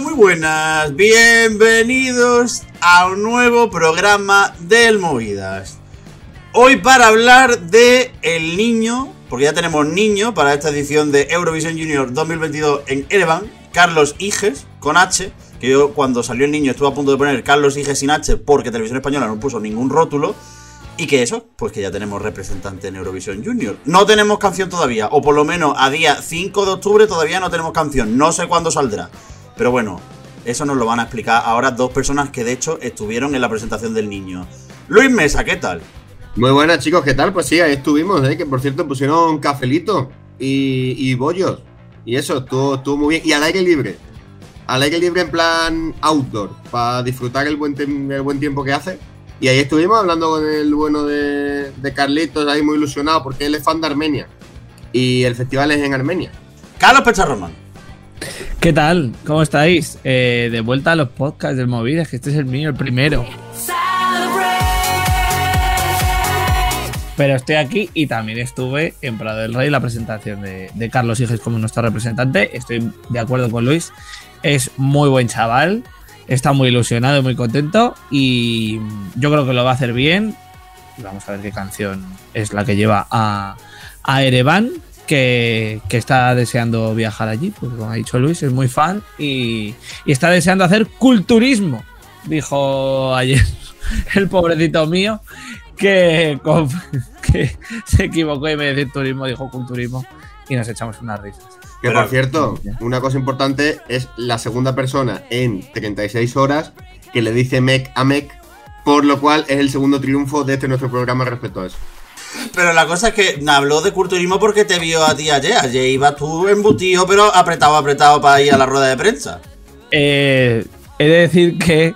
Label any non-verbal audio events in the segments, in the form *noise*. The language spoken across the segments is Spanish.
Muy buenas. Bienvenidos a un nuevo programa del Movidas. Hoy para hablar de El Niño, porque ya tenemos niño para esta edición de Eurovisión Junior 2022 en Erevan, Carlos Iges, con H, que yo cuando salió el niño estuve a punto de poner Carlos Iges sin H porque Televisión Española no puso ningún rótulo. Y que eso, pues que ya tenemos representante en Eurovisión Junior. No tenemos canción todavía, o por lo menos a día 5 de octubre todavía no tenemos canción. No sé cuándo saldrá. Pero bueno, eso nos lo van a explicar ahora dos personas que de hecho estuvieron en la presentación del niño. Luis Mesa, ¿qué tal? Muy buenas chicos, ¿qué tal? Pues sí, ahí estuvimos, ¿eh? que por cierto pusieron cafelito y, y bollos. Y eso, estuvo, estuvo muy bien. Y al aire libre. Al aire libre en plan outdoor, para disfrutar el buen, el buen tiempo que hace. Y ahí estuvimos hablando con el bueno de, de Carlitos, ahí muy ilusionado, porque él es fan de Armenia. Y el festival es en Armenia. Carlos Pecharroman. ¿Qué tal? ¿Cómo estáis? Eh, de vuelta a los podcasts del Movidas, que este es el mío, el primero. Pero estoy aquí y también estuve en Prado del Rey, la presentación de, de Carlos Higes como nuestro representante. Estoy de acuerdo con Luis. Es muy buen chaval, está muy ilusionado y muy contento y yo creo que lo va a hacer bien. Vamos a ver qué canción es la que lleva a, a que, que, está deseando viajar allí, porque como ha dicho Luis, es muy fan y, y está deseando hacer culturismo, dijo ayer *laughs* el pobrecito mío, que, *laughs* que se equivocó y me decía turismo, dijo culturismo y nos echamos unas risas. Que por cierto, una cosa importante es la segunda persona en 36 horas que le dice mec a mec, por lo cual es el segundo triunfo de este nuestro programa respecto a eso. Pero la cosa es que habló de culturismo porque te vio a ti ayer. Ayer ibas tú embutido, pero apretado, apretado para ir a la rueda de prensa. Eh, he de decir que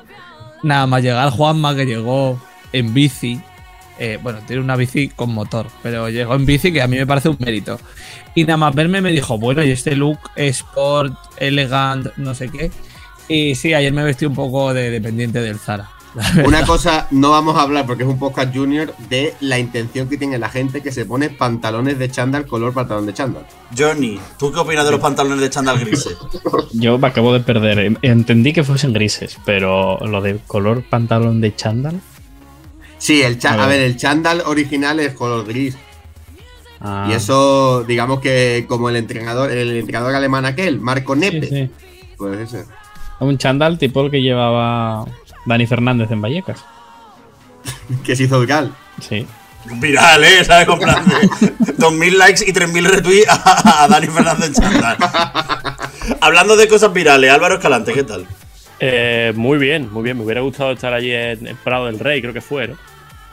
nada más llegar Juanma, que llegó en bici. Eh, bueno, tiene una bici con motor, pero llegó en bici que a mí me parece un mérito. Y nada más verme me dijo, bueno, y este look sport, elegant, no sé qué. Y sí, ayer me vestí un poco de dependiente del Zara. *laughs* Una cosa, no vamos a hablar porque es un podcast junior de la intención que tiene la gente que se pone pantalones de chándal color pantalón de chándal. Johnny, ¿tú qué opinas de los pantalones de chándal grises? Yo me acabo de perder. Entendí que fuesen grises, pero lo de color pantalón de chándal. Sí, el a, a ver, el chándal original es color gris. Ah. Y eso, digamos que como el entrenador, el entrenador alemán aquel, Marco Nepe. Sí, sí. Pues ese. Un chándal tipo el que llevaba Dani Fernández en Vallecas. *laughs* que se hizo viral. Sí. Viral, ¿eh? ¿Sabes? Comprando 2.000 likes y 3.000 retweets a, a, Dani Fernández en chándal. Hablando de cosas virales, Álvaro Escalante, ¿qué tal? Eh, muy bien, muy bien. Me hubiera gustado estar allí en, en Prado del Rey, creo que fue, ¿no?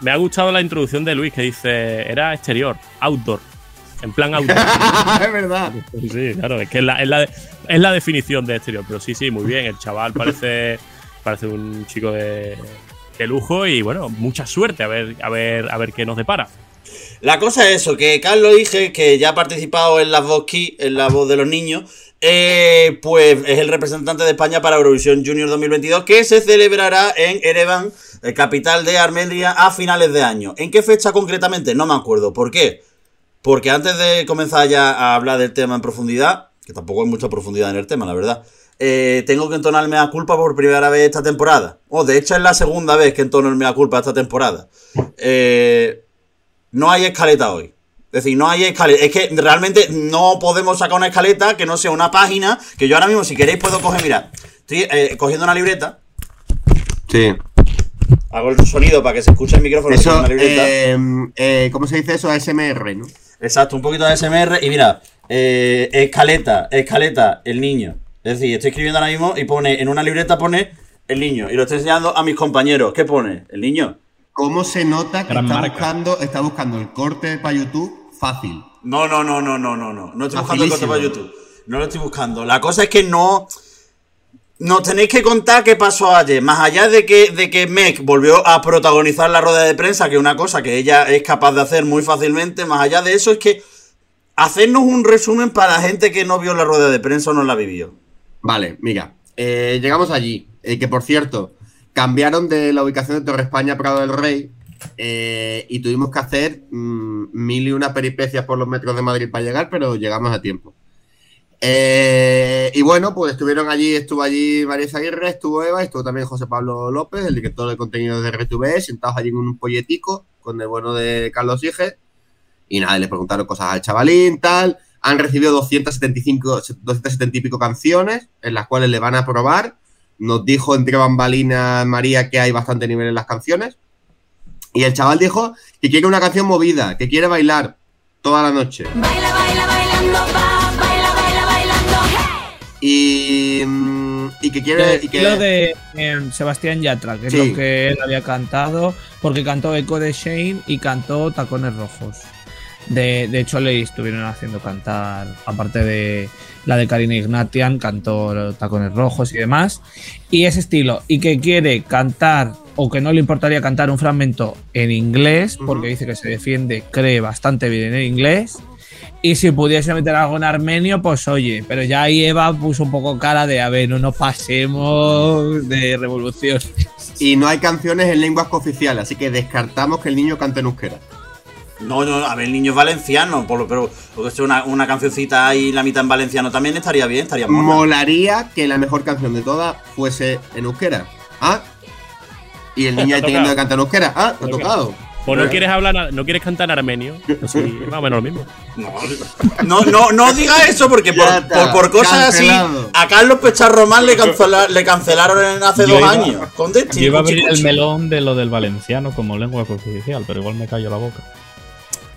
Me ha gustado la introducción de Luis que dice, era exterior, outdoor. En plan *laughs* outdoor. es verdad. Sí, claro, es que es la, es, la, es la, definición de exterior. Pero sí, sí, muy bien. El chaval parece, parece un chico de, de lujo y bueno, mucha suerte a ver, a ver, a ver qué nos depara. La cosa es eso, que Carlos dije que ya ha participado en la voz key, en la voz de los niños, eh, pues es el representante de España para Eurovisión Junior 2022 que se celebrará en Erevan, capital de Armenia, a finales de año. ¿En qué fecha concretamente? No me acuerdo. ¿Por qué? Porque antes de comenzar ya a hablar del tema en profundidad, que tampoco hay mucha profundidad en el tema, la verdad, eh, tengo que entonarme a culpa por primera vez esta temporada. O oh, de hecho es la segunda vez que entono el mea culpa esta temporada. Eh, no hay escaleta hoy. Es decir, no hay escaleta. Es que realmente no podemos sacar una escaleta que no sea una página. Que yo ahora mismo, si queréis, puedo coger. Mirad, estoy eh, cogiendo una libreta. Sí. Hago el sonido para que se escuche el micrófono. Eso, una libreta. Eh, ¿Cómo se dice eso? ASMR, ¿no? Exacto, un poquito de ASMR. Y mira, escaleta, escaleta, el niño. Es decir, estoy escribiendo ahora mismo y pone, en una libreta pone el niño. Y lo estoy enseñando a mis compañeros. ¿Qué pone? El niño. ¿Cómo se nota que está buscando, está buscando el corte para YouTube fácil? No, no, no, no, no, no, no. No estoy buscando el corte para YouTube. No lo estoy buscando. La cosa es que no. Nos tenéis que contar qué pasó ayer. Más allá de que, de que Meg volvió a protagonizar la rueda de prensa, que es una cosa que ella es capaz de hacer muy fácilmente, más allá de eso es que hacernos un resumen para la gente que no vio la rueda de prensa o no la vivió. Vale, mira. Eh, llegamos allí. Eh, que por cierto, cambiaron de la ubicación de Torre España a Prado del Rey eh, y tuvimos que hacer mmm, mil y una peripecias por los metros de Madrid para llegar, pero llegamos a tiempo. Y bueno, pues estuvieron allí, estuvo allí María Zaguirre, estuvo Eva, estuvo también José Pablo López, el director de contenido de RTV, sentados allí en un polletico con el bueno de Carlos Ige. Y nada, les preguntaron cosas al chavalín, tal. Han recibido 275, 270 y pico canciones, en las cuales le van a probar. Nos dijo entre bambalinas María que hay bastante nivel en las canciones. Y el chaval dijo que quiere una canción movida, que quiere bailar toda la noche. Baila, baila, bailando, va, baila, baila, bailando, hey. Y, mm, y que quiere. El Y que, estilo de eh, Sebastián Yatra, que es lo que él había cantado, porque cantó Echo de Shame y cantó Tacones Rojos. De, de hecho, le estuvieron haciendo cantar, aparte de la de Karina Ignatian, cantó Tacones Rojos y demás. Y ese estilo, y que quiere cantar, o que no le importaría cantar un fragmento en inglés, porque dice que se defiende, cree bastante bien en inglés. Y si pudiese meter algo en armenio, pues oye, pero ya ahí Eva puso un poco cara de, a ver, no nos pasemos de revolución. y no hay canciones en lenguas cooficiales, así que descartamos que el niño cante en euskera. No, no, a ver, el niño es valenciano, por lo- pero porque sea una, una cancioncita ahí la mitad en valenciano también estaría bien, estaría mola. Molaría que la mejor canción de todas fuese en euskera. ¿Ah? Y el niño *laughs* ahí teniendo que cantar en euskera. ¿Ah? ¿Te ha tocado? O no quieres hablar, no quieres cantar en armenio. Pues *laughs* más o menos lo mismo. No, no, no diga eso porque por, por, por cosas así a Carlos Pecharromán le, cancela- le cancelaron en hace Yo dos iba- años. Con Yo Destiny, iba a abrir el melón de lo del valenciano como lengua cooficial, pero igual me callo la boca.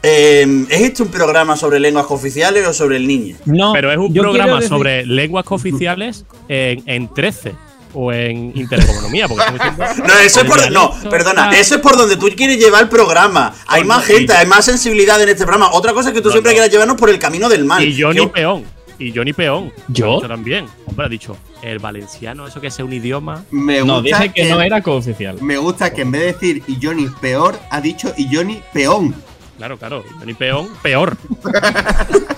Eh, ¿Es este un programa sobre lenguas oficiales o sobre el niño? No, Pero es un yo programa decir- sobre lenguas cooficiales en, en 13 o en Intereconomía. Porque *laughs* No, eso es por. No, perdona, eso es por donde tú quieres llevar el programa. Hay más gente, hay más sensibilidad en este programa. Otra cosa es que tú No, siempre no. quieras llevarnos por el camino del mal. Y Johnny Que- Peón. Y Johnny Peón. ¿Yo? También. Hombre, ha dicho, el valenciano, eso que sea un idioma. Me No, gusta dije que no era cooficial. Me gusta que en vez de decir y Johnny peor, ha dicho y Johnny peón. Claro, claro. Johnny Peón, peor. *laughs*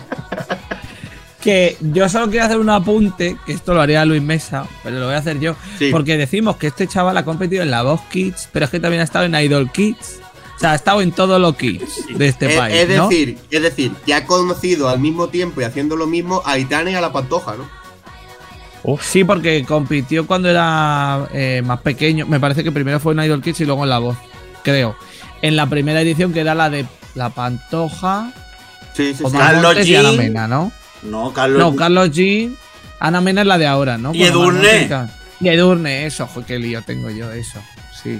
Que yo solo quiero hacer un apunte, que esto lo haría Luis Mesa, pero lo voy a hacer yo. Sí. Porque decimos que este chaval ha competido en la Voz Kids, pero es que también ha estado en Idol Kids. O sea, ha estado en todos los kids de este es, país. es ¿no? decir, es decir, que ha conocido al mismo tiempo y haciendo lo mismo a Itana y a la Pantoja, ¿no? Uf, Sí, porque compitió cuando era eh, más pequeño. Me parece que primero fue en Idol Kids y luego en La Voz, creo. En la primera edición, que era la de La Pantoja, Sí, sí, sí. Carlos Montes y G. Ana Mena, ¿no? No, Carlos. No, Carlos G. Ana Mena es la de ahora, ¿no? Y Edurne. Y Edurne, eso, qué lío tengo yo, eso. Sí.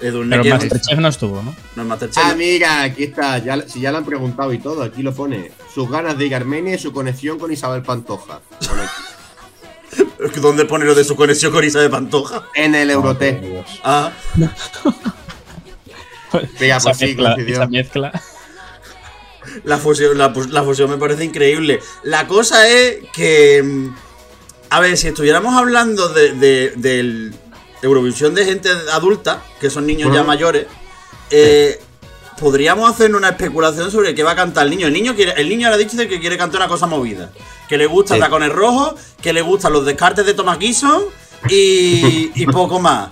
Edurne, pero Masterchef no estuvo, ¿no? no es Masterchef. Ah, mira, aquí está. Ya, si ya lo han preguntado y todo, aquí lo pone. Sus ganas de ir a Armenia y su conexión con Isabel Pantoja. *laughs* ¿Dónde pone lo de su conexión con Isabel Pantoja? En el. Dios. Ah, *laughs* Esa pues sí, mezcla, coincidió. esa mezcla. la fusión, la, fusión me parece increíble. La cosa es que. mm, A ver, si estuviéramos hablando de, Eurovisión de gente adulta, que son niños ya mayores, eh, podríamos hacer una especulación sobre qué va a cantar el niño. El niño quiere, el niño ahora dicho que quiere cantar una cosa movida. Que le gustan Sí. tacones rojos, que le gustan los descartes de Thomas Gison y, y poco más.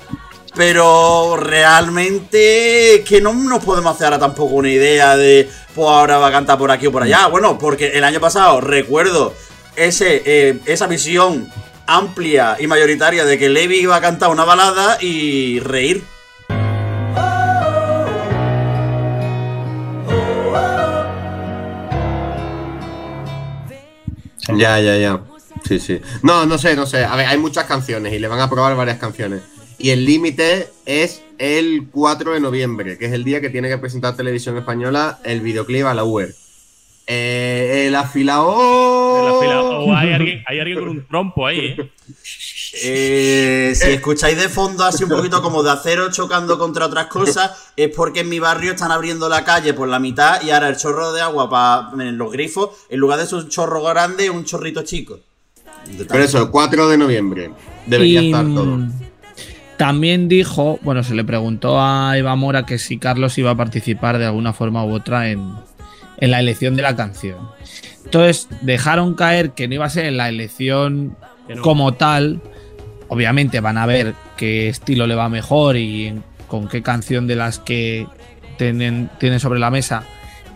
Pero realmente que no nos podemos hacer ahora tampoco una idea de pues ahora va a cantar por aquí o por allá. Bueno, porque el año pasado recuerdo ese, eh, esa visión amplia y mayoritaria de que Levi iba a cantar una balada y reír. Ya, ya, ya. Sí, sí. No, no sé, no sé. A ver, hay muchas canciones y le van a probar varias canciones. Y el límite es el 4 de noviembre, que es el día que tiene que presentar Televisión Española el videoclip a la UER. Eh, el afilao. En la fila. O hay alguien, hay alguien con un trompo ahí, ¿eh? Eh, si escucháis de fondo así un poquito como de acero chocando contra otras cosas, es porque en mi barrio están abriendo la calle por la mitad y ahora el chorro de agua para los grifos, en lugar de ser un chorro grande, es un chorrito chico. Pero eso, el 4 de noviembre. Debería Y, estar todo. También dijo, bueno, se le preguntó a Eva Mora que si Carlos iba a participar de alguna forma u otra en, en la elección de la canción. Entonces dejaron caer que no iba a ser en la elección como tal. Obviamente van a ver qué estilo le va mejor y con qué canción de las que tienen, tienen sobre la mesa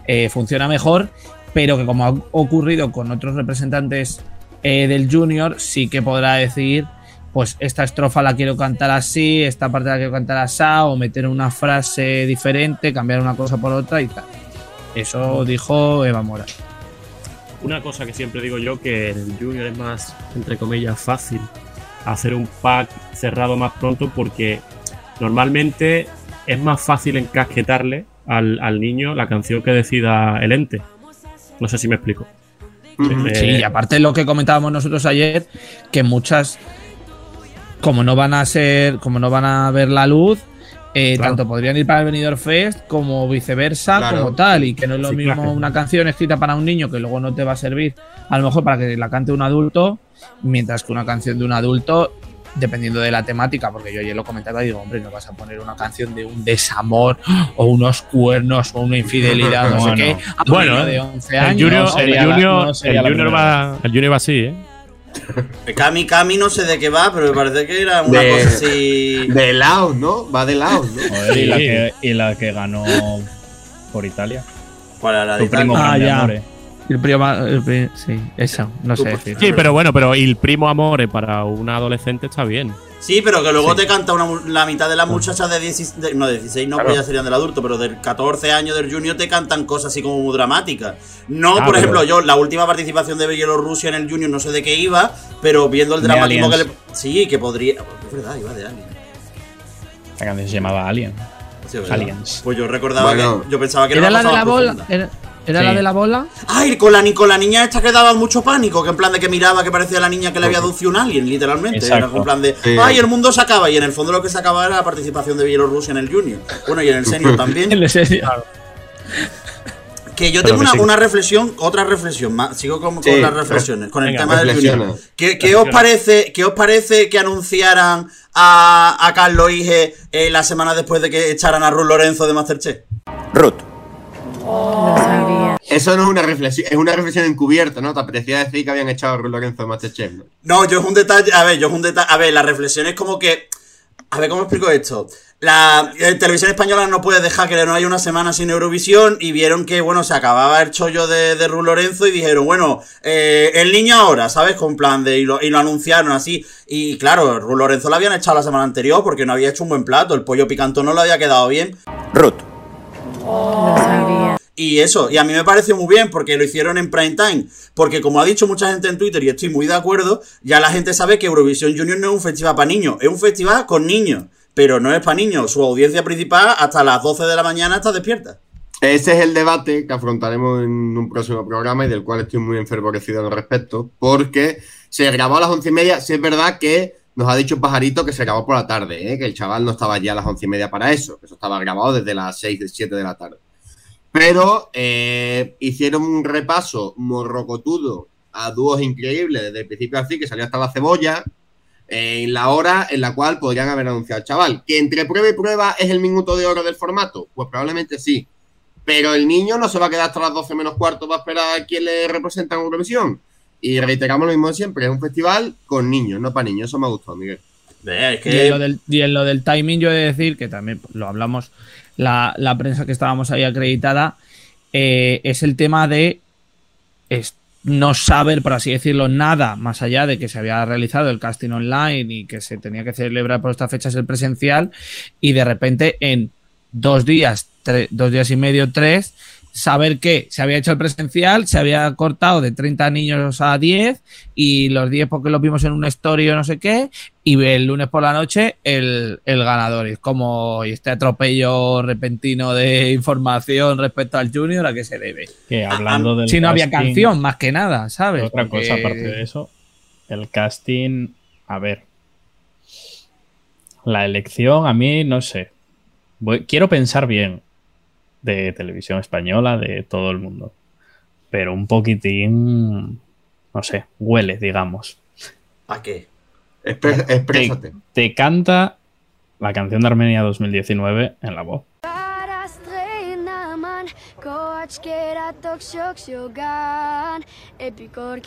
eh, funciona mejor, pero que como ha ocurrido con otros representantes eh, del Junior, sí que podrá decir, pues esta estrofa la quiero cantar así, esta parte la quiero cantar así, o meter una frase diferente, cambiar una cosa por otra y tal. Eso dijo Eva Mora. Una cosa que siempre digo yo, que en el Junior es más, entre comillas, fácil hacer un pack cerrado más pronto porque normalmente es más fácil encasquetarle al, al niño la canción que decida el ente. No sé si me explico. Eh, Sí, y aparte lo que comentábamos nosotros ayer, que muchas, como no van a ser, como no van a ver la luz, eh, Claro. tanto podrían ir para el Benidorm Fest como viceversa, Claro. como tal, y que no es lo Sí, mismo claro. una canción escrita para un niño que luego no te va a servir, a lo mejor para que la cante un adulto, mientras que una canción de un adulto, dependiendo de la temática, porque yo ayer lo comentaba y digo, hombre, no vas a poner una canción de un desamor o unos cuernos o una infidelidad, no, sé qué, a Bueno, de 11 el años. Junior, no sería el la- junior, no sería el junior va, el Junior va así, ¿eh? *laughs* Cami Cami no sé de qué va, pero me parece que era una De- cosa así. De Laos, ¿no? Va de Laos, ¿no? Joder, y, la que, y la que ganó por Italia. ¿Cuál era la primo Ah, ya. amore. El primo, el pri- sí, eso, no sé decir. Sí, pero bueno, pero el primo amore para una adolescente está bien. Sí, pero que luego te canta una, la mitad de las muchachas de 16, de- no, de 16 no, pues ya serían del adulto, pero de 14 años del junior te cantan cosas así como muy dramáticas. No, Ah, por pero- ejemplo, yo, la última participación de Bielorrusia en el junior no sé de qué iba, pero viendo el dramatismo que le... Sí, que podría... Es verdad, iba de Alien. La canción se llamaba Alien. Sí. Aliens. Pues yo recordaba Bueno. que... Yo pensaba que ¿Era una la de la bola? ¿Era, era Sí. la de la bola? Ay, con la, ni- con la niña esta que daba mucho pánico, que en plan de que miraba que parecía la niña que le había aducido un alien, literalmente. Era en plan de, Sí. ay, el mundo se acaba, y en el fondo lo que se acaba era la participación de Bielorrusia en el Junior. Bueno, y en el Senior también. *laughs* En serio. Que yo Pero tengo una, sí. una reflexión, otra reflexión más. Sigo con, las reflexiones, con el tema del. Junior. ¿Qué, qué os parece, ¿Qué os parece que anunciaran a, a Carlos Ige eh, la semana después de que echaran a Ruth Lorenzo de Masterchef? Ruth. Eso no es una reflexión, es una reflexión encubierta, ¿no? Te apetecía decir que habían echado a Ruth Lorenzo de Masterchef, ¿no? No, yo es un detalle. A ver, yo es un detalle. A ver, la reflexión es como que. A ver, ¿cómo explico esto? La eh, televisión española no puede dejar que no haya una semana sin Eurovisión y vieron que, bueno, se acababa el chollo de, de Ru Lorenzo y dijeron, bueno, eh, el niño ahora, ¿sabes? Con plan de. Y lo, y lo anunciaron así. Y claro, Ru Lorenzo lo habían echado la semana anterior porque no había hecho un buen plato. El pollo picantón no le había quedado bien. Ruth. Y eso, y a mí me pareció muy bien porque lo hicieron en prime time. Porque como ha dicho mucha gente en Twitter, y estoy muy de acuerdo, ya la gente sabe que Eurovisión Junior no es un festival para niños, es un festival con niños. Pero no es para niños, su audiencia principal hasta las 12 de la mañana está despierta. Ese es el debate que afrontaremos en un próximo programa y del cual estoy muy enfervorecido al respecto, porque se grabó a las once y media. Sí es verdad que nos ha dicho Pajarito que se grabó por la tarde, ¿eh? que el chaval no estaba ya a las once y media para eso, que eso estaba grabado desde las seis, siete de la tarde. Pero eh, hicieron un repaso morrocotudo a dúos increíbles desde el principio fin, que salió hasta la cebolla, eh, en la hora en la cual podrían haber anunciado al chaval. ¿Que entre prueba y prueba es el minuto de oro del formato? Pues probablemente sí. Pero el niño no se va a quedar hasta las 12 menos cuarto para esperar a quien le representa en Eurovisión. Y reiteramos lo mismo siempre, es un festival con niños, no para niños. Eso me ha gustado, Miguel. Es Y en, lo del, y en lo del timing, yo he de decir que también lo hablamos, la, la prensa que estábamos ahí acreditada, eh, es el tema de es- no saber, por así decirlo, nada más allá de que se había realizado el casting online y que se tenía que celebrar por estas fechas el presencial, y de repente en dos días, tre- dos días y medio, tres, saber que se había hecho el presencial, se había cortado de 30 niños a 10 y los 10 porque los vimos en una story o no sé qué, y el lunes por la noche el, el ganador. Y es como y este atropello repentino de información respecto al Junior, ¿a qué se debe? Que hablando del Si no había casting, canción, más que nada, ¿sabes? Otra Porque- cosa aparte de eso, el casting, a ver. La elección, a mí, no sé. Voy- quiero pensar bien de televisión española, de todo el mundo. Pero un poquitín, no sé, huele, digamos. ¿A qué? Te canta la canción de Armenia 2019 en la voz. Epikor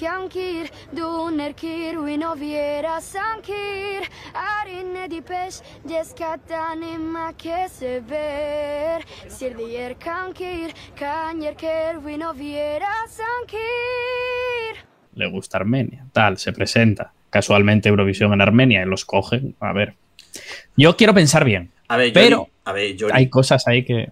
sankir, arine kankir, sankir. le gusta Armenia, tal, se presenta casualmente Eurovisión en Armenia y los cogen. A ver, yo quiero pensar bien, A ver, Pero- a ver, Johnny, hay cosas ahí que...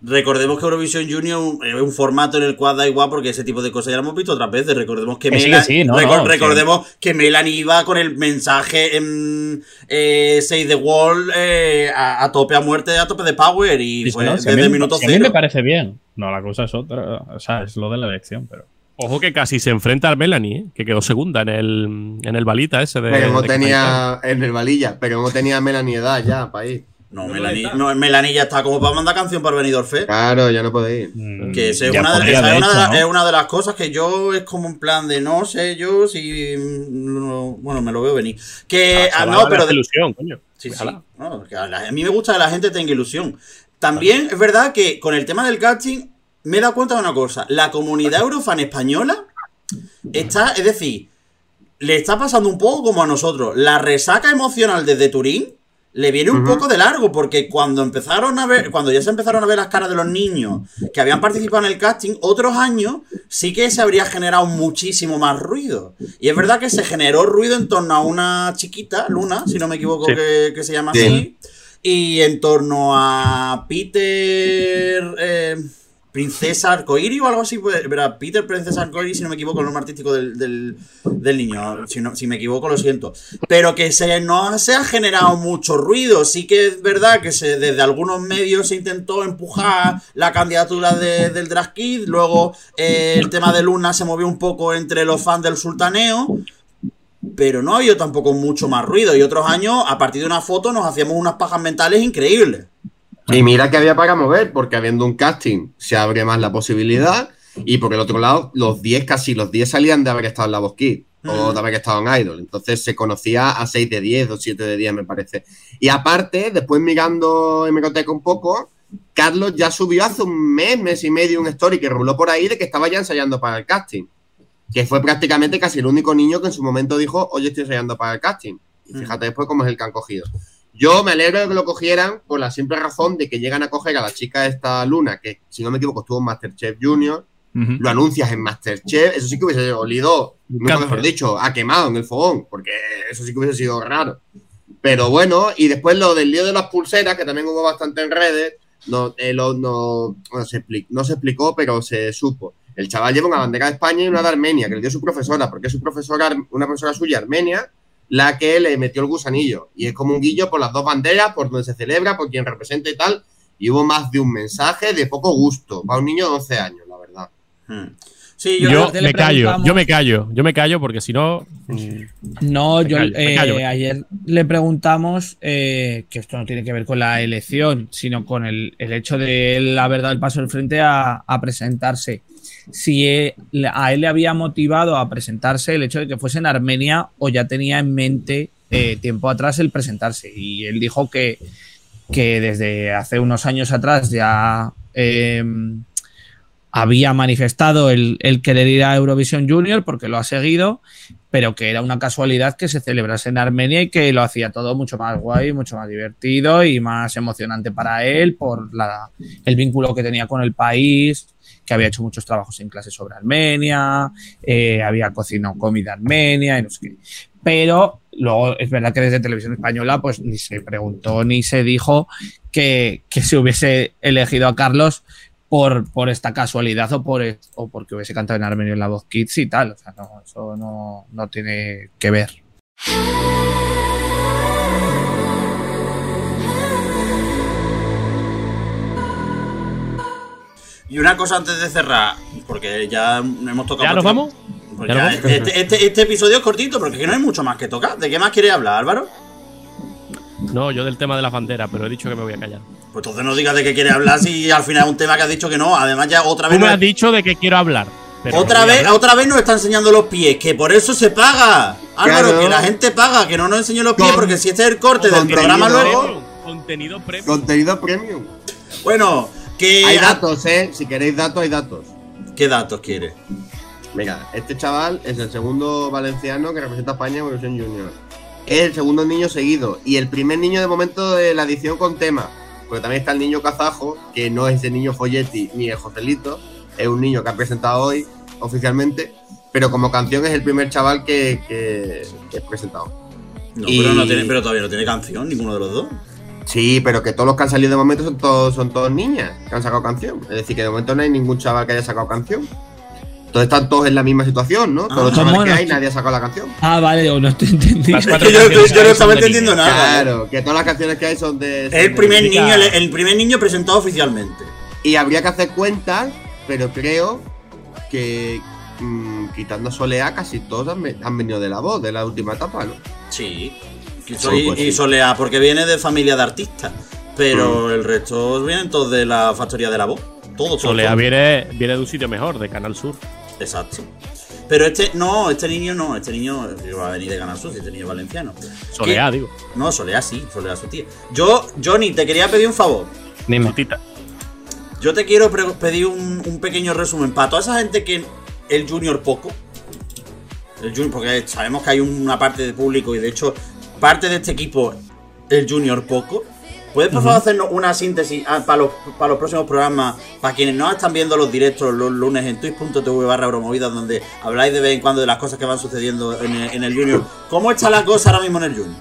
Recordemos que Eurovisión Junior es un formato en el cual da igual porque ese tipo de cosas ya lo hemos visto otras veces. Recordemos que, Que sí, Melan- que sí, no, recor- no, sí. recordemos que Melanie iba con el mensaje en eh, Save the World eh, a, a tope a muerte, a tope de power y Sí, fue no, si a desde mí- el minuto si a mí cero. me parece bien. No, la cosa es otra. O sea, es lo de la elección, pero... Ojo que casi se enfrenta a Melanie, ¿eh? que quedó segunda en el, en el balita ese de. Pero no tenía en el valilla, pero no tenía Melanie edad ya para ir. No, Melanie, no, Melanie ya está como para mandar canción para Benidorm Fest. Claro, ya no puede ir. mm, Que esa es, una, de- esa de es una de las- ¿no? es una de las cosas que yo es como un plan de no sé yo si no- bueno me lo veo venir que ah, Chaval, no pero de- ilusión, coño. Sí, sí. Déjala. No, que a, la- a mí me gusta que la gente tenga ilusión. También es verdad que con el tema del casting me he dado cuenta de una cosa. La comunidad eurofan española está, es decir, le está pasando un poco como a nosotros. La resaca emocional desde Turín le viene un poco de largo porque cuando empezaron a ver, cuando ya se empezaron a ver las caras de los niños que habían participado en el casting, otros años sí que se habría generado muchísimo más ruido. Y es verdad que se generó ruido en torno a una chiquita, Luna, si no me equivoco Sí. que, que se llama Sí. así, y en torno a Peter... eh, Princesa Arcoíris o algo así, verá, Peter Princesa Arcoíris, si no me equivoco, el nombre artístico del, del, niño, si, no- si me equivoco, lo siento. Pero que se, no se ha generado mucho ruido, sí que es verdad que desde algunos medios se intentó empujar la candidatura de- del Drag Kid, luego eh, el tema de Luna se movió un poco entre los fans del sultaneo, pero no ha habido tampoco mucho más ruido. Y otros años, a partir de una foto, nos hacíamos unas pajas mentales increíbles. Y mira que había para mover, porque habiendo un casting se abre más la posibilidad. Y por el otro lado, los 10, casi los 10 salían de haber estado en la Kids, o de haber estado en Idol. Entonces se conocía a 6 de 10 o 7 de 10, me parece. Y aparte, después mirando Hemeroteca un poco, Carlos ya subió hace un mes, mes y medio, un story que ruló por ahí de que estaba ya ensayando para el casting. Que fue prácticamente casi el único niño que en su momento dijo, oye, estoy ensayando para el casting. Y fíjate después cómo es el que han cogido. Yo me alegro de que lo cogieran por la simple razón de que llegan a coger a la chica esta Luna, que si no me equivoco estuvo en Masterchef Junior, lo anuncias en Masterchef, eso sí que hubiese olido, nunca Cáncer. mejor dicho, ha quemado en el fogón, porque eso sí que hubiese sido raro. Pero bueno, y después lo del lío de las pulseras, que también hubo bastante en redes, no, eh, lo- no, no se expli- no se explicó, pero se supo. El chaval lleva una bandera de España y una de Armenia, que le dio su profesora, porque es su profesora, una profesora suya, Armenia, la que le metió el gusanillo. Y es como un guillo por las dos banderas, por donde se celebra, por quien representa y tal. Y hubo más de un mensaje de poco gusto para un niño de 11 años, la verdad. Hmm. Sí, yo, me callo, yo me callo, yo me callo porque si no. No, yo callo, eh, callo. ayer le preguntamos eh, que esto no tiene que ver con la elección, sino con el, el hecho de él haber dado el paso al frente a, a presentarse. Si a él le había motivado a presentarse el hecho de que fuese en Armenia o ya tenía en mente eh, tiempo atrás el presentarse. Y él dijo que, que desde hace unos años atrás ya eh, había manifestado el, el querer ir a Eurovisión Junior porque lo ha seguido pero que era una casualidad que se celebrase en Armenia y que lo hacía todo mucho más guay, mucho más divertido y más emocionante para él por la, el vínculo que tenía con el país, que había hecho muchos trabajos en clases sobre Armenia, eh, había cocinado comida armenia y no sé qué. Pero luego es verdad que desde Televisión Española pues ni se preguntó ni se dijo que, que se hubiese elegido a Carlos por, por esta casualidad o, por, o porque hubiese cantado en armenio en la voz Kids y tal. O sea, no, eso no, no tiene que ver. Y una cosa antes de cerrar, porque ya hemos tocado. ¿Ya nos vamos? Pues ¿Ya ya, nos vamos? este, este- este episodio es cortito, porque es que no hay mucho más que tocar. ¿De qué más quieres hablar, Álvaro? No, yo del tema de la bandera, pero he dicho que me voy a callar. Pues entonces no digas de qué quieres hablar si al final es un tema que has dicho que no. Además, ya otra Tú vez. me nos- has dicho de que quiero hablar. pero otra no vez, hablar. otra vez nos está enseñando los pies, que por eso se paga. Álvaro, Claro. que la gente paga, que no nos enseñe los pies, Con- porque si este es el corte del programa luego. Contenido premium. Contenido premium. Bueno, Hay datos, ¿eh? Si queréis datos, hay datos. ¿Qué datos quieres? Mira, este chaval es el segundo valenciano que representa a España en Evolución Junior. Es el segundo niño seguido y el primer niño de momento de la edición con tema. Porque también está el niño kazajo, que no es el niño Folletti ni el Joselito, es un niño que ha presentado hoy oficialmente. pero como canción es el primer chaval que, que, que he presentado. No, Y- pero, no tiene, pero todavía no tiene canción, ninguno de los dos. Sí, pero que todos los que han salido de momento son todos, son todos niñas que han sacado canción. Es decir, que de momento no hay ningún chaval que haya sacado canción. Entonces están todos en la misma situación, ¿no? Todos los Ah, chavales bueno, que hay, nadie ha sacado la canción. Ah, vale, o no estoy entendiendo. Yo, yo no estaba entendiendo niños. nada. ¿eh? Claro, que todas las canciones que hay son de. Es son el primer niño, el, el primer niño presentado oficialmente. Y habría que hacer cuentas, pero creo que mm, quitando a Soleá, casi todos han venido de la voz, de la última etapa, ¿no? Sí. Y, pues y sí. Solea, porque viene de familia de artistas. Pero el resto vienen todos de la factoría de la voz. Solea todos. viene, viene de un sitio mejor, de Canal Sur. Exacto. Pero este, no, este niño no, este niño va a venir de Canal Sur, este niño es valenciano. Solea, digo. No, Solea sí, Solea su tía. Yo, Johnny, te quería pedir un favor. Dime. Putita. Yo te quiero pedir un, un pequeño resumen para toda esa gente que el Junior poco. El Junior, porque sabemos que hay una parte de público y de hecho parte de este equipo, el Junior poco. ¿Puedes por favor hacernos una síntesis ah, para los, para los próximos programas? Para quienes no están viendo los directos los lunes en twitch.tv barra bromovidas donde habláis de vez en cuando de las cosas que van sucediendo en el, en el Junior. ¿Cómo está la cosa ahora mismo en el Junior?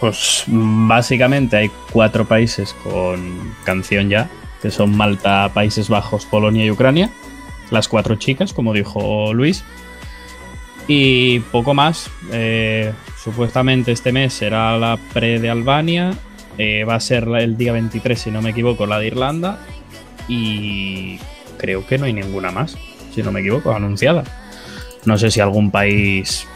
Pues básicamente hay cuatro países con canción ya, que son Malta, Países Bajos, Polonia y Ucrania. Las cuatro chicas, como dijo Luis. Y poco más. Eh, supuestamente este mes será la pre de Albania. eh, va a ser el día 23, si no me equivoco, la de Irlanda. Y creo que no hay ninguna más, si no me equivoco, anunciada. No sé si algún país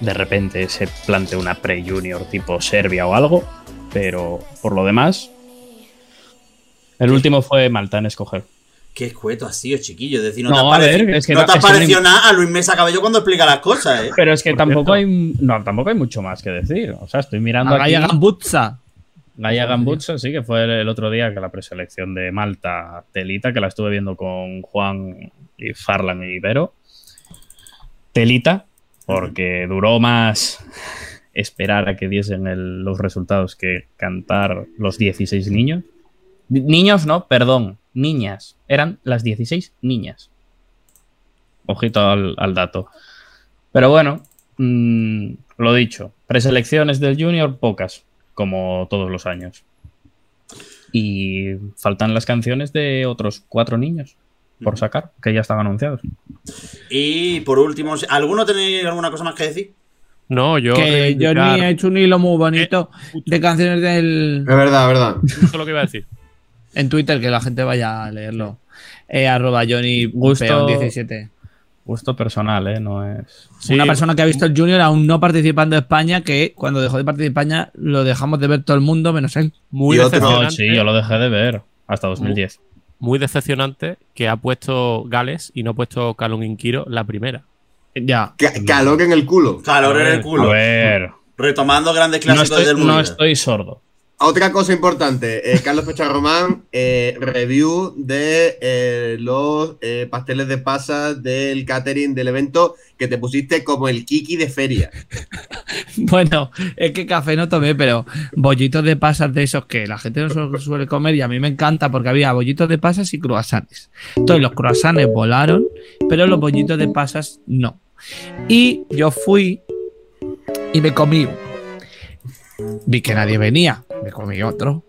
de repente se plantea una pre-junior tipo Serbia o algo, pero por lo demás, el último fue Malta en escoger. Qué escueto ha sido, chiquillo. Es decir, no, No, te ha a ver, parecido, es que no no- te ha es que parecido no- nada a Luis Mesa Cabello cuando explica las cosas, ¿eh? Pero es que Por tampoco cierto. hay, no, tampoco hay mucho más que decir. O sea, estoy mirando A Gaia aquí. Gambutza. Gaia Gambutsa, sí, que fue el, el otro día que la preselección de Malta Telita, que la estuve viendo con Juan y Farlan y Ibero. Telita, porque duró más esperar a que diesen el- los resultados que cantar los 16 niños. Ni- Niños, no, perdón, niñas. Eran las 16 niñas. Ojito al, al dato. Pero bueno, mm, lo dicho, preselecciones del Junior pocas, como todos los años. Y faltan las canciones de otros cuatro niños por sacar, que ya están anunciados. Y por último, ¿alguno tenéis alguna cosa más que decir? No, yo. Que Johnny ha hecho un hilo muy bonito de canciones del Es verdad, es verdad. Eso es lo que iba a decir. En Twitter, que la gente vaya a leerlo. Eh, arroba Johnny Gusto- Peón 17. Gusto personal, ¿eh? No es... Sí, Una persona que ha visto el Junior aún no participando en España, que cuando dejó de participar España lo dejamos de ver todo el mundo menos él. Muy No, decepcionante. sí, yo lo dejé de ver hasta 2010. Muy decepcionante que ha puesto Gales y no ha puesto Calum Inquiro la primera. Ya. Ca- calor en el culo. Calor en el A culo. ver, Retomando grandes no clásicos estoy, del mundo. no estoy sordo. Otra cosa importante, eh, Carlos Pecha Román, eh, review de eh, los pasteles de pasas del catering del evento que te pusiste como el Kiki de feria. *laughs* Bueno, es que café no tomé, pero bollitos de pasas de esos que la gente no su- suele comer y a mí me encanta porque había bollitos de pasas y croissants. Entonces los croissants volaron, pero los bollitos de pasas no. Y yo fui y me comí. Vi que nadie venía, me comí otro.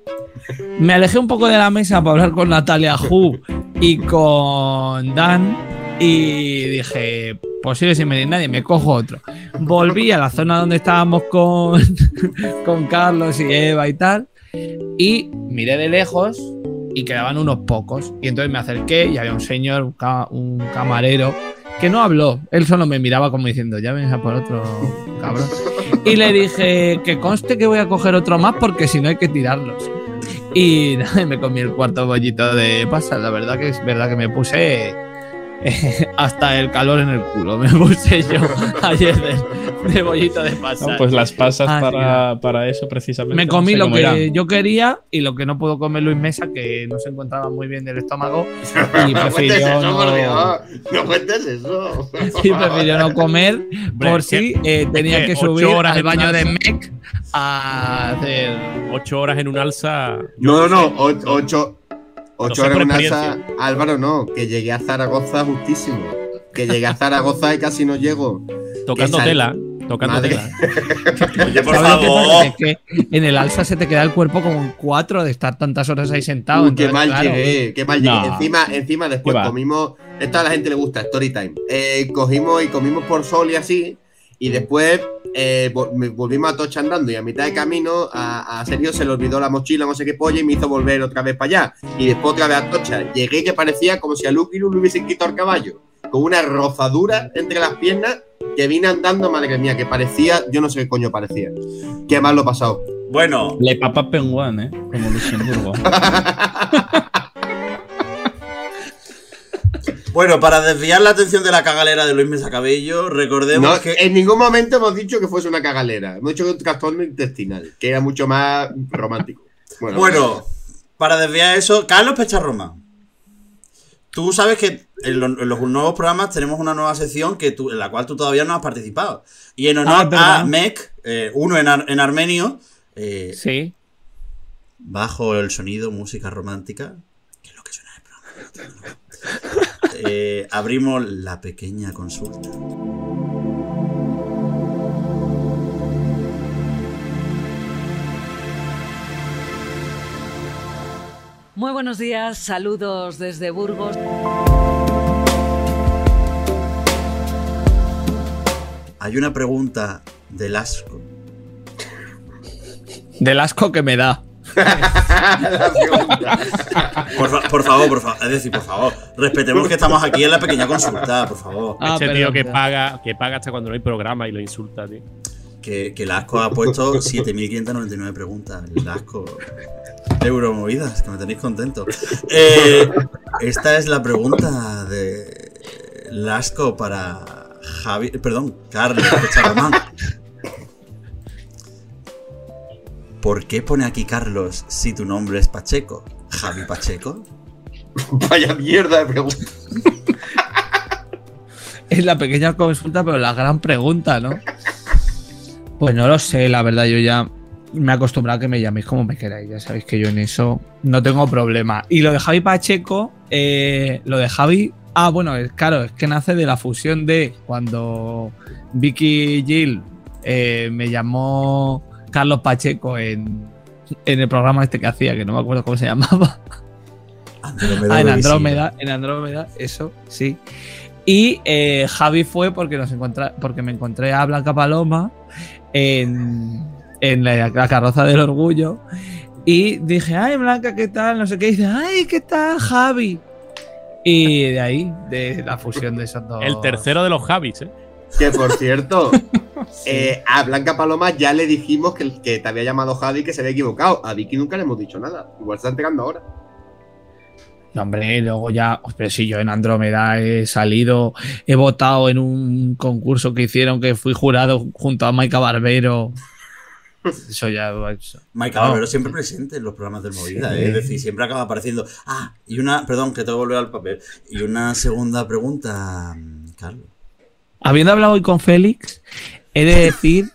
Me alejé un poco de la mesa para hablar con Natalia Hu y con Dan y dije, posible sin venir nadie, me cojo otro. Volví a la zona donde estábamos con, *laughs* con Carlos y Eva y tal y miré de lejos y quedaban unos pocos. Y entonces me acerqué y había un señor, un, ca- un camarero, que no habló. Él solo me miraba como diciendo, ya vienes a por otro cabrón. Y le dije que conste que voy a coger otro más porque si no hay que tirarlos. Y *laughs* me comí el cuarto bollito de pasas. La verdad que es verdad que me puse eh, *laughs* hasta el calor en el culo. Me puse yo *laughs* ayer de, de bollito de pasas. No, pues las pasas Ah, sí, para, para eso precisamente. Me no comí sé lo que irán. yo quería y lo que no pudo comer Luis Mesa, que no se encontraba muy bien del estómago y *laughs* No cuentes prefirió eso, no, por Dios. No cuentes eso. y prefirió no comer por si eh, tenía que subir horas al baño de Mec a hacer... Ocho horas en un alza. No, no, no. o- Ocho, horas en una. Álvaro, no. Que llegué a Zaragoza justísimo. que llegué a Zaragoza y casi no llego. Tocando tela. Tocando Madre. tela. *laughs* Oye, por favor. Es que en el alza se te queda el cuerpo como en cuatro de estar tantas horas ahí sentado. Uy, qué mal claro, llegué, qué mal llegué. No. Encima, encima después comimos, esto a la gente le gusta, story time. Eh, cogimos y comimos por sol y así, y después eh, volvimos a Tocha andando y a mitad de camino a, a Sergio se le olvidó la mochila, no sé qué polla, y me hizo volver otra vez para allá. Y después otra vez a Tocha. Llegué que parecía como si a Lucky Luke le hubiesen quitado el caballo, con una rozadura entre las piernas que vine andando, madre mía, que parecía, yo no sé qué coño parecía. Qué mal lo he pasado. Bueno, Le papa penguán, ¿eh? Como Luxemburgo. *laughs* bueno, para desviar la atención de la cagalera de Luis Mesa Cabello, recordemos No, que. En ningún momento hemos dicho que fuese una cagalera. Hemos dicho que un trastorno intestinal, que era mucho más romántico. Bueno, Bueno, para desviar eso, Carlos Pecharroma. Tú sabes que en, lo- en los nuevos programas tenemos una nueva sección que tú- en la cual tú todavía no has participado. Y en Ah, honor verdad. a Mek, eh, uno en, ar- en armenio, eh, Sí. bajo el sonido música romántica, que es lo que suena en el programa. Eh, abrimos la pequeña consulta. Muy buenos días, saludos desde Burgos. Hay una pregunta del asco. Del asco que me da. *laughs* Por, fa- por favor, por favor. Es decir, por favor, respetemos que estamos aquí en la pequeña consulta, por favor. Ah, este tío que paga, que paga hasta cuando no hay programa y lo insulta, tío. Que, que el asco ha puesto 7.599 preguntas. El asco. Euromovidas, que me tenéis contento. Eh, esta es la pregunta de Lasco para Javi. Perdón, Carlos. ¿Por qué pone aquí Carlos si tu nombre es Pacheco? ¿Javi Pacheco? *laughs* Vaya mierda de pregunta. Es la pequeña consulta, pero la gran pregunta, ¿no? Pues no lo sé, la verdad, yo ya me he acostumbrado a que me llaméis como me queráis. Ya sabéis que yo en eso no tengo problema. Y lo de Javi Pacheco, eh, lo de Javi. Ah, bueno, es, claro, es que nace de la fusión de cuando Vicky Gill eh, me llamó Carlos Pacheco en, en el programa este que hacía, que no me acuerdo cómo se llamaba. Andrómeda Ah, en. Andrómeda, en Andrómeda, eso, sí. Y eh, Javi fue porque nos encontra, porque me encontré a Blanca Paloma en, en la, la carroza del orgullo. Y dije, ay, Blanca, ¿qué tal? No sé qué. Y dice, ay, ¿qué tal, Javi? Y de ahí, de la fusión de esos dos. El tercero de los Javis, ¿eh? Que por cierto, *laughs* eh, a Blanca Paloma ya le dijimos que, que te había llamado Javi y que se había equivocado. A Vicky nunca le hemos dicho nada. Igual se está enterando ahora. No, hombre, luego ya, pero si yo en Andrómeda he salido, he votado en un concurso que hicieron que fui jurado junto a Maika Barbero. *laughs* Eso ya. eso. Mike No. Barbero siempre presente en los programas del Movida, Sí. ¿eh? es decir, siempre acaba apareciendo. Ah, y una, perdón, que tengo que volver al papel. Y una segunda pregunta, mm, Carlos. Habiendo hablado hoy con Félix, he de decir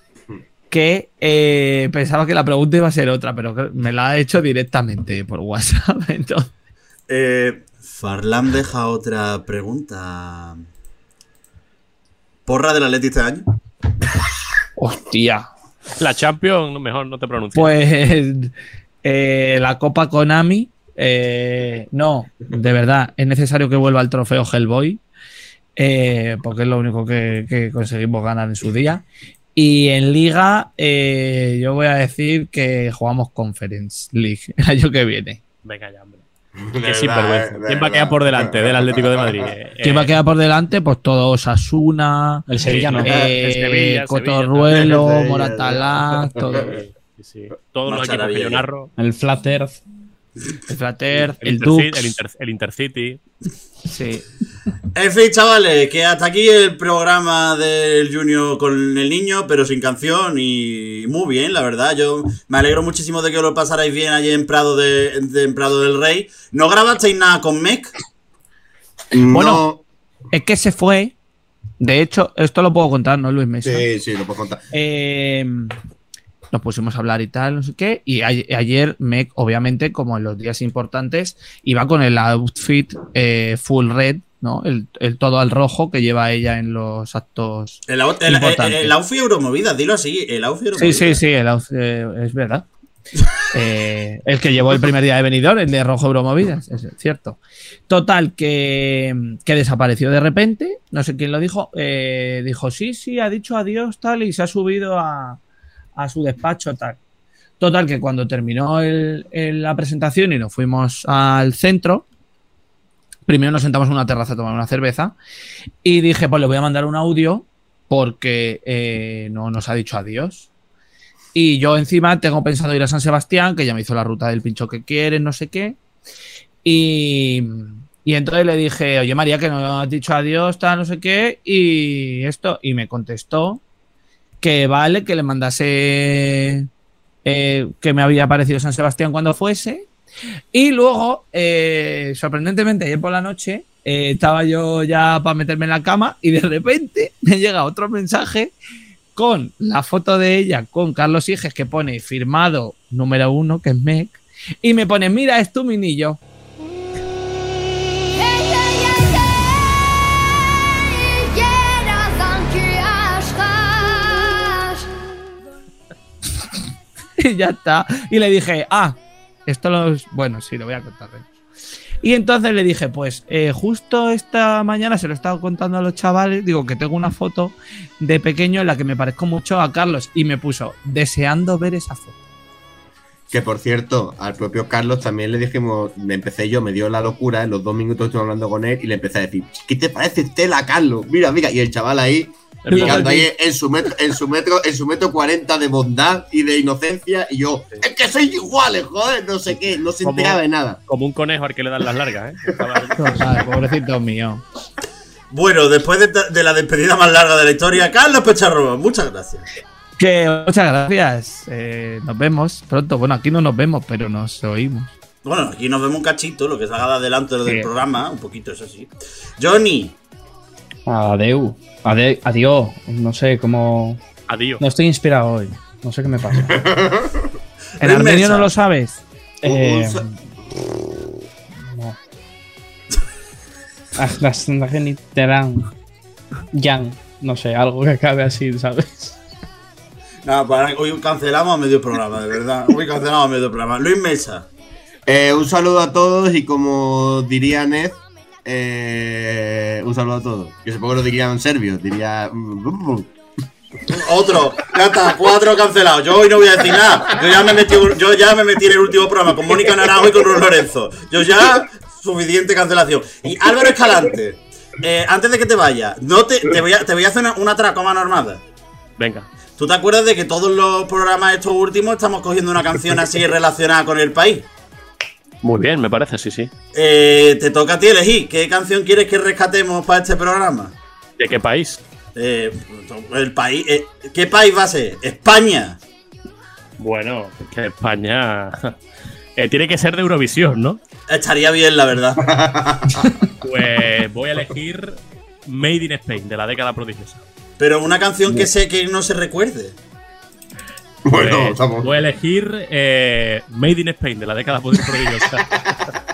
que eh, pensaba que la pregunta iba a ser otra, pero me la ha hecho directamente por WhatsApp. *laughs* Entonces, Eh, Farlam deja otra pregunta. ¿Porra del Atleti este año? hostia. La Champions, mejor no te pronuncies. Pues eh, la Copa Konami. eh, no, de verdad, es necesario que vuelva el trofeo Hellboy. Eh, porque es lo único que, que conseguimos ganar en su día. Y en Liga, eh, yo voy a decir que jugamos Conference League el año que viene. Venga ya, hombre. De Qué sinvergüenza. verdad, ¿Quién va a quedar por delante del Atlético de Madrid? Eh, ¿Quién va a eh, quedar por delante? Pues todo Osasuna, El Sevilla no. eh, el Sevilla, Cotorruelo. Moratalá, todo. Sí, sí. Todos los Marcha equipos que yo narro. El Flat Earth. El Flater, El, el, Interci- Dux. el, Inter- el Intercity. sí. En fin, chavales, que hasta aquí el programa del Junior con el niño, pero sin canción y muy bien, la verdad. Yo me alegro muchísimo de que lo pasarais bien allí en Prado, de, de- en Prado del Rey. ¿No grabasteis nada con Mec? Bueno, Es que se fue. De hecho, esto lo puedo contar, ¿no, Luis Mesa? sí, sí, lo puedo contar. Eh, nos pusimos a hablar y tal, no sé qué. Y a- ayer, Mec, obviamente, como en los días importantes, iba con el outfit eh, full red ¿no? El, el todo al rojo que lleva ella en los actos. El, el, Importante. el, outfit Euromovida, dilo así. El outfit Sí, Euromovida. sí, sí, el outfit, eh, es verdad. *laughs* Eh, el que llevó el primer día de venidor, el de rojo Euromovidas, es cierto. Total, que, que desapareció de repente, no sé quién lo dijo, eh, dijo, sí, sí, ha dicho adiós, tal, y se ha subido a, a su despacho, tal. Total, que cuando terminó la presentación y nos fuimos al centro, primero nos sentamos en una terraza a tomar una cerveza y dije, pues le voy a mandar un audio porque eh, no nos ha dicho adiós. Y yo encima tengo pensado ir a San Sebastián, que ya me hizo la ruta del pincho que quiere, no sé qué. Y, y entonces le dije, oye María, que no has dicho adiós, tal, no sé qué. Y esto, y me contestó que vale, que le mandase eh, que me había parecido San Sebastián cuando fuese. Y luego, eh, sorprendentemente, ayer por la noche, eh, estaba yo ya para meterme en la cama y de repente *laughs* me llega otro mensaje con la foto de ella con Carlos Higes que pone firmado número uno, que es Meg, y me pone, mira, es tu minillo. Y *laughs* ya está. Y le dije, ah, esto los. Bueno, sí, lo voy a contar. Y entonces le dije, pues eh, justo esta mañana se lo he estado contando a los chavales, digo que tengo una foto de pequeño en la que me parezco mucho a Carlos y me puso, deseando ver esa foto. Que por cierto, al propio Carlos también le dijimos, me empecé yo, me dio la locura, en los dos minutos estuve hablando con él y le empecé a decir, ¿qué te parece Estela, Carlos? Mira, mira, y el chaval ahí, picando ahí en su metro, en su metro, en su metro 40 de bondad y de inocencia, y yo, es que sois iguales, joder, no sé qué, no se Como- enteraba de nada. Como un conejo al que le dan las largas, ¿eh? *laughs* Pobrecito mío. Bueno, después de, de la despedida más larga de la historia, Carlos Pecharro, muchas gracias. Que muchas gracias. eh, nos vemos pronto. Bueno, aquí no nos vemos, pero nos oímos. Bueno, aquí nos vemos un cachito, lo que salga de adelante lo del Sí. programa, un poquito, eso sí. Johnny, Adeu. Ade- adiós. No sé cómo. Adiós. No estoy inspirado hoy. No sé qué me pasa. *laughs* ¿En armenio no lo sabes? Eh, no. *laughs* Las-. Yang. No sé, algo que acabe así, ¿sabes? Nada, para- hoy cancelamos a medio programa, de verdad. Hoy cancelamos a medio programa. Luis Mesa, Eh, un saludo a todos y como diría Ned, eh, un saludo a todos. Yo supongo que lo diría en serbio, diría... otro, ya está, cuatro cancelados. Yo hoy no voy a decir nada. Yo ya me metí, yo ya me metí en el último programa con Mónica Naranjo y con Ron Lorenzo. Yo ya, suficiente cancelación. Y Álvaro Escalante, eh, antes de que te vayas, no te, te, voy a, te voy a hacer una, una atraco a mano armada. Venga. ¿Tú te acuerdas de que todos los programas estos últimos estamos cogiendo una canción así *laughs* relacionada con el país? Muy bien, me parece, sí, sí. Eh, te toca a ti elegir. ¿Qué canción quieres que rescatemos para este programa? ¿De qué país? Eh, el país. eh, ¿Qué país va a ser? España. Bueno, que España. eh, tiene que ser de Eurovisión, ¿no? Estaría bien, la verdad. *laughs* Pues voy a elegir Made in Spain, de la década prodigiosa. Pero una canción que sé que no se recuerde. Bueno, Pues estamos... voy a elegir eh, Made in Spain, de la década prodigiosa. *laughs*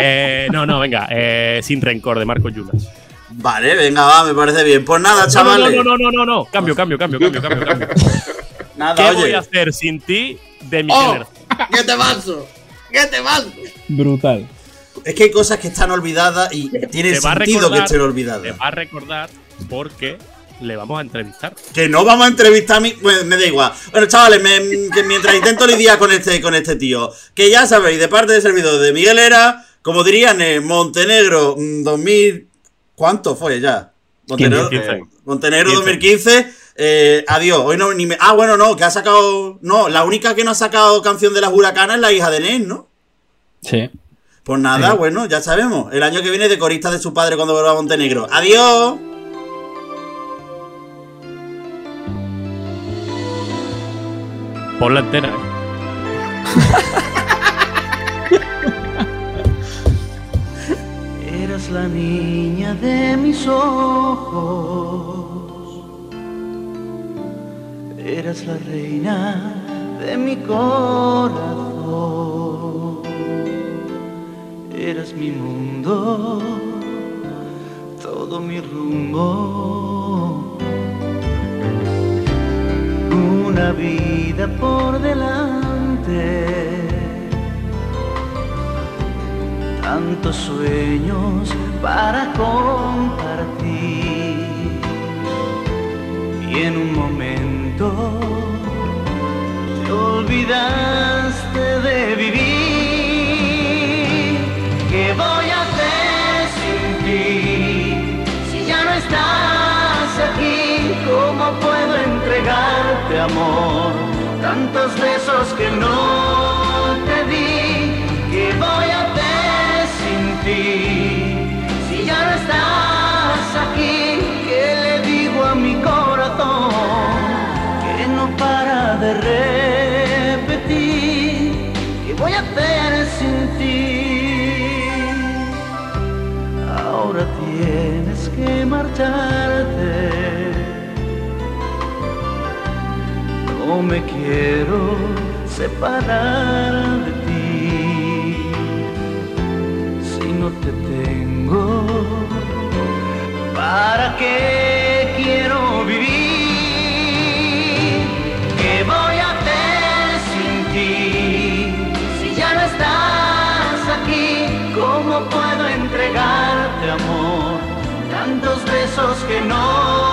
Eh, no, no, venga. eh, sin rencor, de Marco Yunas. Vale, venga, va, me parece bien. Pues nada, No, no, chavales. no, no, no, no, no. Cambio, cambio, cambio, cambio, cambio, cambio. *laughs* Nada, ¿Qué voy a hacer sin ti de Miguel ¡Oh! *laughs* ¿Qué te paso? ¿Qué te paso? Brutal. Es que hay cosas que están olvidadas y tiene Te sentido que estén Te olvidadas. va a recordar porque le vamos a entrevistar. Que no vamos a entrevistar a mí. Me da igual. Bueno, chavales, me- que mientras intento lidiar con este, con este tío, que ya sabéis, de parte del servidor de Miguel Era, como dirían en Montenegro mm, 2000. ¿Cuánto fue ya? Montenegro, 15. Montenegro 15. 2015. eh, adiós. Hoy no ni me. Ah, bueno, no, que ha sacado. No, la única que no ha sacado canción de las huracanas es la hija de Nen, ¿no? Sí. Pues nada, bueno, ya sabemos. El año que viene de corista de su padre cuando vuelva a Montenegro. Adiós. Ponla entera. Eras la niña de mis ojos, eras la reina de mi corazón, eras mi mundo todo mi rumbo. Una vida por delante. Tantos sueños para compartir. Y en un momento te olvidaste de vivir. Tantos besos que no te di. ¿Qué voy a hacer sin ti? Si ya no estás aquí, ¿qué le digo a mi corazón? Que no para de repetir. ¿Qué voy a hacer sin ti? Ahora tienes que marcharte. No me quiero separar de ti. Si no te tengo, ¿para qué quiero vivir? ¿Qué voy a hacer sin ti? Si ya no estás aquí, ¿cómo puedo entregarte amor? Tantos besos que no